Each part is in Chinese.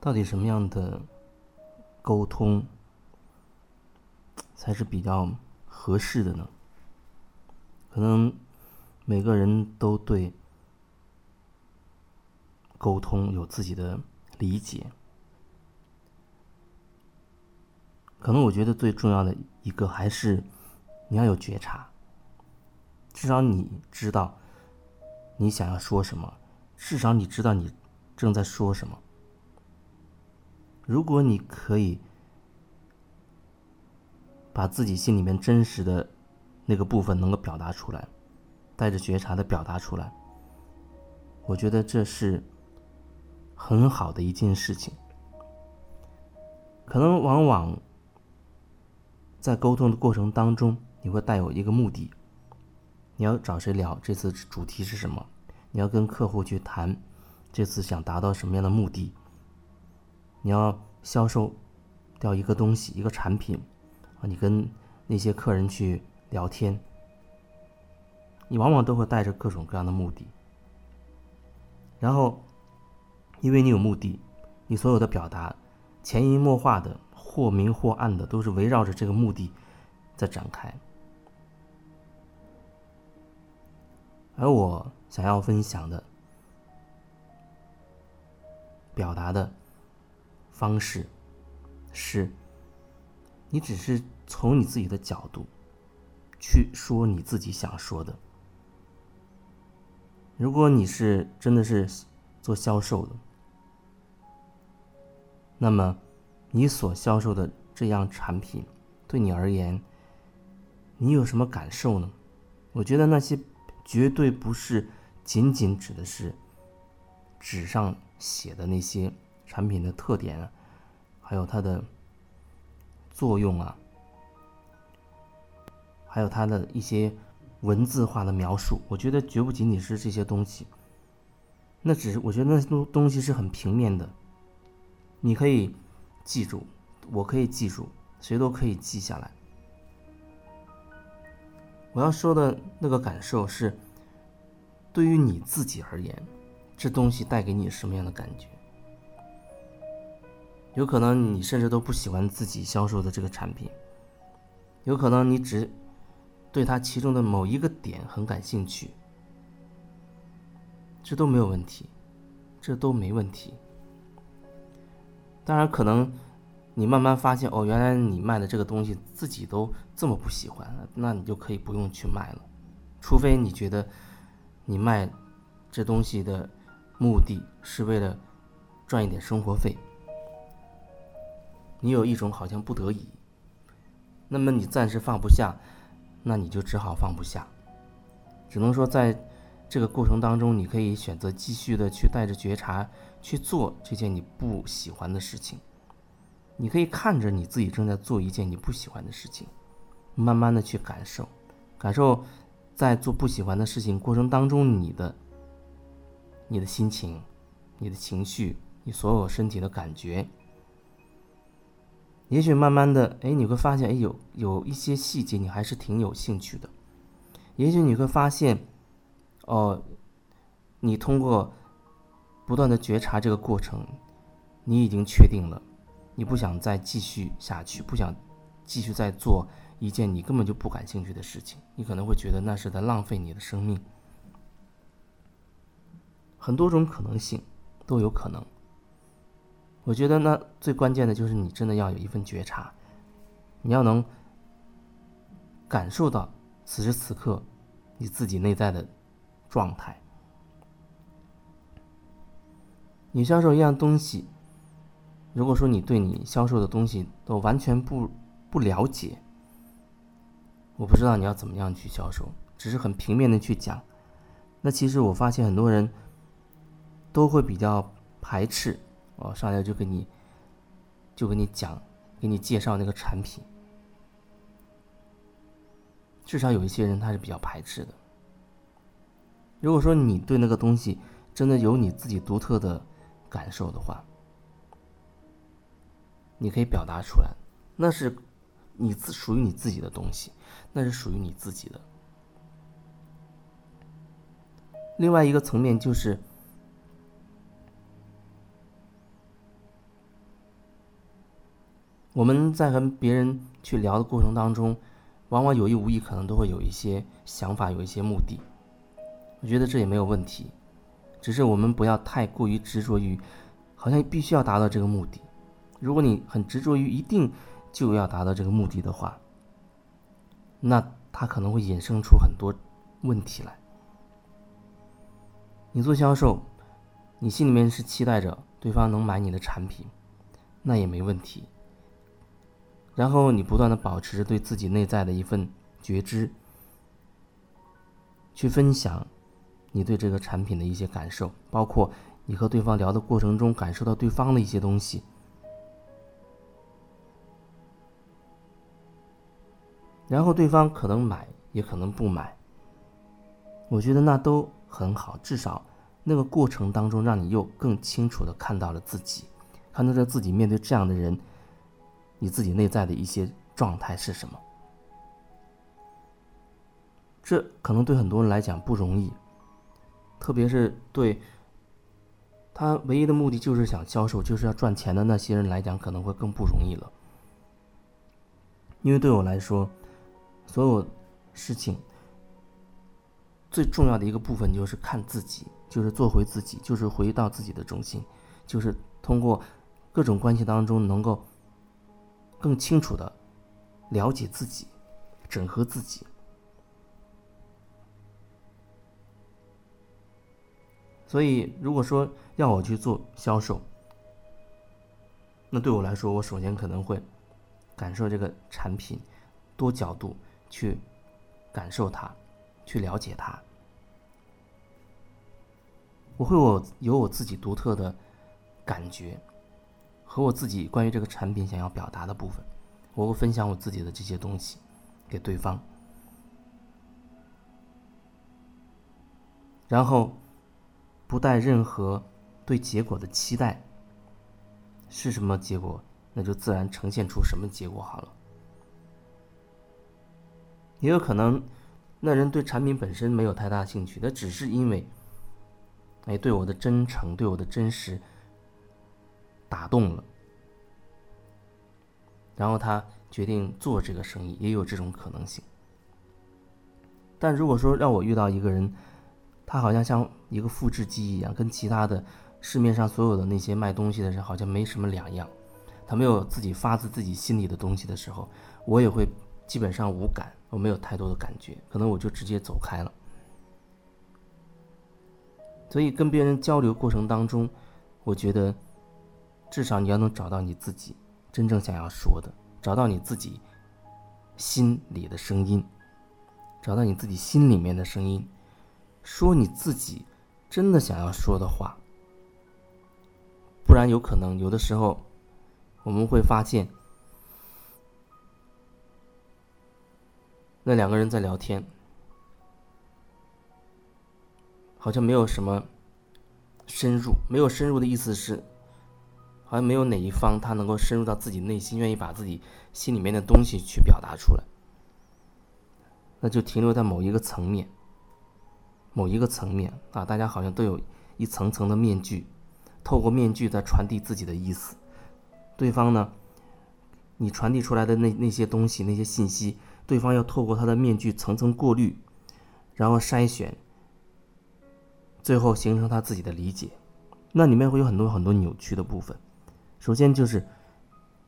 到底什么样的沟通才是比较合适的呢？可能每个人都对沟通有自己的理解。可能我觉得最重要的一个还是你要有觉察，至少你知道你想要说什么，至少你知道你正在说什么。如果你可以把自己心里面真实的那个部分能够表达出来，带着觉察的表达出来，我觉得这是很好的一件事情。可能往往。在沟通的过程当中，你会带有一个目的，你要找谁聊？这次主题是什么？你要跟客户去谈，这次想达到什么样的目的？你要销售掉一个东西，一个产品啊，你跟那些客人去聊天，你往往都会带着各种各样的目的，然后，因为你有目的，你所有的表达潜移默化的。或明或暗的，都是围绕着这个目的在展开。而我想要分享的、表达的方式，是，你只是从你自己的角度去说你自己想说的。如果你是真的是做销售的，那么。你所销售的这样产品，对你而言，你有什么感受呢？我觉得那些绝对不是仅仅指的是纸上写的那些产品的特点啊，还有它的作用啊，还有它的一些文字化的描述。我觉得绝不仅仅是这些东西，那只是我觉得那东东西是很平面的，你可以。记住，我可以记住，谁都可以记下来。我要说的那个感受是，对于你自己而言，这东西带给你什么样的感觉？有可能你甚至都不喜欢自己销售的这个产品，有可能你只对它其中的某一个点很感兴趣，这都没有问题，这都没问题。当然，可能你慢慢发现，哦，原来你卖的这个东西自己都这么不喜欢，那你就可以不用去卖了。除非你觉得你卖这东西的目的是为了赚一点生活费，你有一种好像不得已，那么你暂时放不下，那你就只好放不下，只能说在这个过程当中，你可以选择继续的去带着觉察。去做这件你不喜欢的事情，你可以看着你自己正在做一件你不喜欢的事情，慢慢的去感受，感受在做不喜欢的事情过程当中你的你的心情、你的情绪、你所有身体的感觉。也许慢慢的，哎，你会发现，哎，有有一些细节你还是挺有兴趣的。也许你会发现，哦，你通过。不断的觉察这个过程，你已经确定了，你不想再继续下去，不想继续再做一件你根本就不感兴趣的事情，你可能会觉得那是在浪费你的生命。很多种可能性都有可能。我觉得呢最关键的就是你真的要有一份觉察，你要能感受到此时此刻你自己内在的状态。你销售一样东西，如果说你对你销售的东西都完全不不了解，我不知道你要怎么样去销售，只是很平面的去讲，那其实我发现很多人都会比较排斥，哦，上来就给你就给你讲，给你介绍那个产品，至少有一些人他是比较排斥的。如果说你对那个东西真的有你自己独特的。感受的话，你可以表达出来，那是你自属于你自己的东西，那是属于你自己的。另外一个层面就是，我们在和别人去聊的过程当中，往往有意无意可能都会有一些想法，有一些目的。我觉得这也没有问题，只是我们不要太过于执着于，好像必须要达到这个目的。如果你很执着于一定就要达到这个目的的话，那它可能会衍生出很多问题来。你做销售，你心里面是期待着对方能买你的产品，那也没问题。然后你不断的保持着对自己内在的一份觉知，去分享你对这个产品的一些感受，包括你和对方聊的过程中感受到对方的一些东西。然后对方可能买，也可能不买。我觉得那都很好，至少那个过程当中，让你又更清楚的看到了自己，看到了自己面对这样的人。你自己内在的一些状态是什么？这可能对很多人来讲不容易，特别是对他唯一的目的就是想销售，就是要赚钱的那些人来讲，可能会更不容易了。因为对我来说，所有事情最重要的一个部分就是看自己，就是做回自己，就是回到自己的中心，就是通过各种关系当中能够。更清楚的了解自己，整合自己。所以，如果说要我去做销售，那对我来说，我首先可能会感受这个产品，多角度去感受它，去了解它。我会我有我自己独特的感觉。和我自己关于这个产品想要表达的部分，我会分享我自己的这些东西给对方，然后不带任何对结果的期待，是什么结果，那就自然呈现出什么结果好了。也有可能，那人对产品本身没有太大兴趣，那只是因为，哎，对我的真诚，对我的真实。打动了，然后他决定做这个生意，也有这种可能性。但如果说让我遇到一个人，他好像像一个复制机一样，跟其他的市面上所有的那些卖东西的人好像没什么两样，他没有自己发自自己心里的东西的时候，我也会基本上无感，我没有太多的感觉，可能我就直接走开了。所以跟别人交流过程当中，我觉得。至少你要能找到你自己真正想要说的，找到你自己心里的声音，找到你自己心里面的声音，说你自己真的想要说的话。不然有可能有的时候我们会发现，那两个人在聊天，好像没有什么深入，没有深入的意思是。好像没有哪一方他能够深入到自己内心，愿意把自己心里面的东西去表达出来，那就停留在某一个层面，某一个层面啊，大家好像都有一层层的面具，透过面具在传递自己的意思，对方呢，你传递出来的那那些东西那些信息，对方要透过他的面具层层过滤，然后筛选，最后形成他自己的理解，那里面会有很多很多扭曲的部分。首先就是，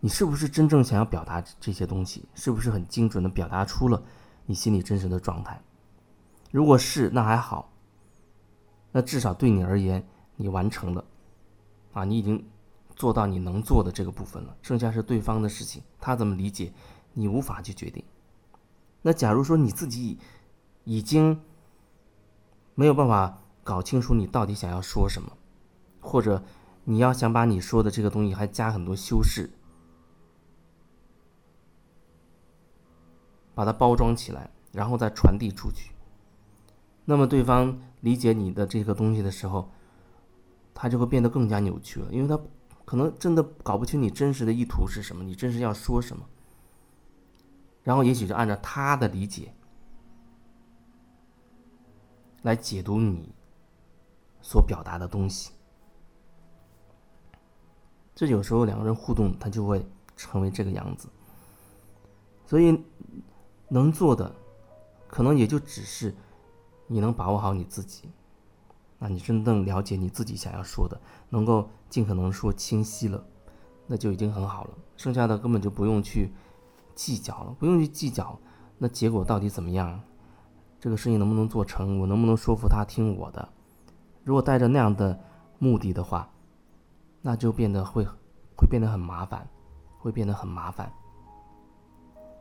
你是不是真正想要表达这些东西？是不是很精准的表达出了你心里真实的状态？如果是，那还好。那至少对你而言，你完成了，啊，你已经做到你能做的这个部分了。剩下是对方的事情，他怎么理解，你无法去决定。那假如说你自己已经没有办法搞清楚你到底想要说什么，或者。你要想把你说的这个东西还加很多修饰，把它包装起来，然后再传递出去。那么对方理解你的这个东西的时候，他就会变得更加扭曲了，因为他可能真的搞不清你真实的意图是什么，你真实要说什么。然后也许就按照他的理解来解读你所表达的东西。这有时候两个人互动，他就会成为这个样子。所以能做的，可能也就只是你能把握好你自己，那你真正了解你自己想要说的，能够尽可能说清晰了，那就已经很好了。剩下的根本就不用去计较了，不用去计较那结果到底怎么样，这个事情能不能做成，我能不能说服他听我的。如果带着那样的目的的话，那就变得会会变得很麻烦，会变得很麻烦。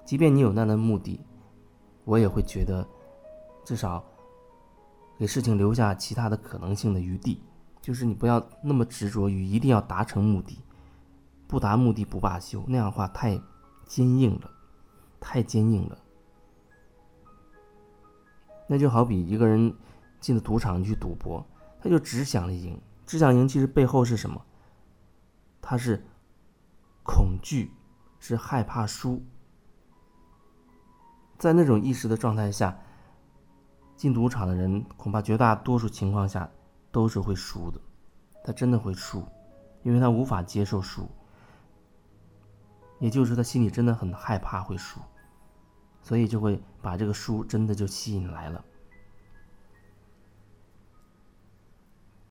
即便你有那样的目的，我也会觉得，至少给事情留下其他的可能性的余地，就是你不要那么执着于一定要达成目的，不达目的不罢休，那样的话太坚硬了，太坚硬了。那就好比一个人进了赌场去赌博。他就只想着赢，只想赢，其实背后是什么？他是恐惧，是害怕输。在那种意识的状态下，进赌场的人恐怕绝大多数情况下都是会输的。他真的会输，因为他无法接受输，也就是他心里真的很害怕会输，所以就会把这个输真的就吸引来了。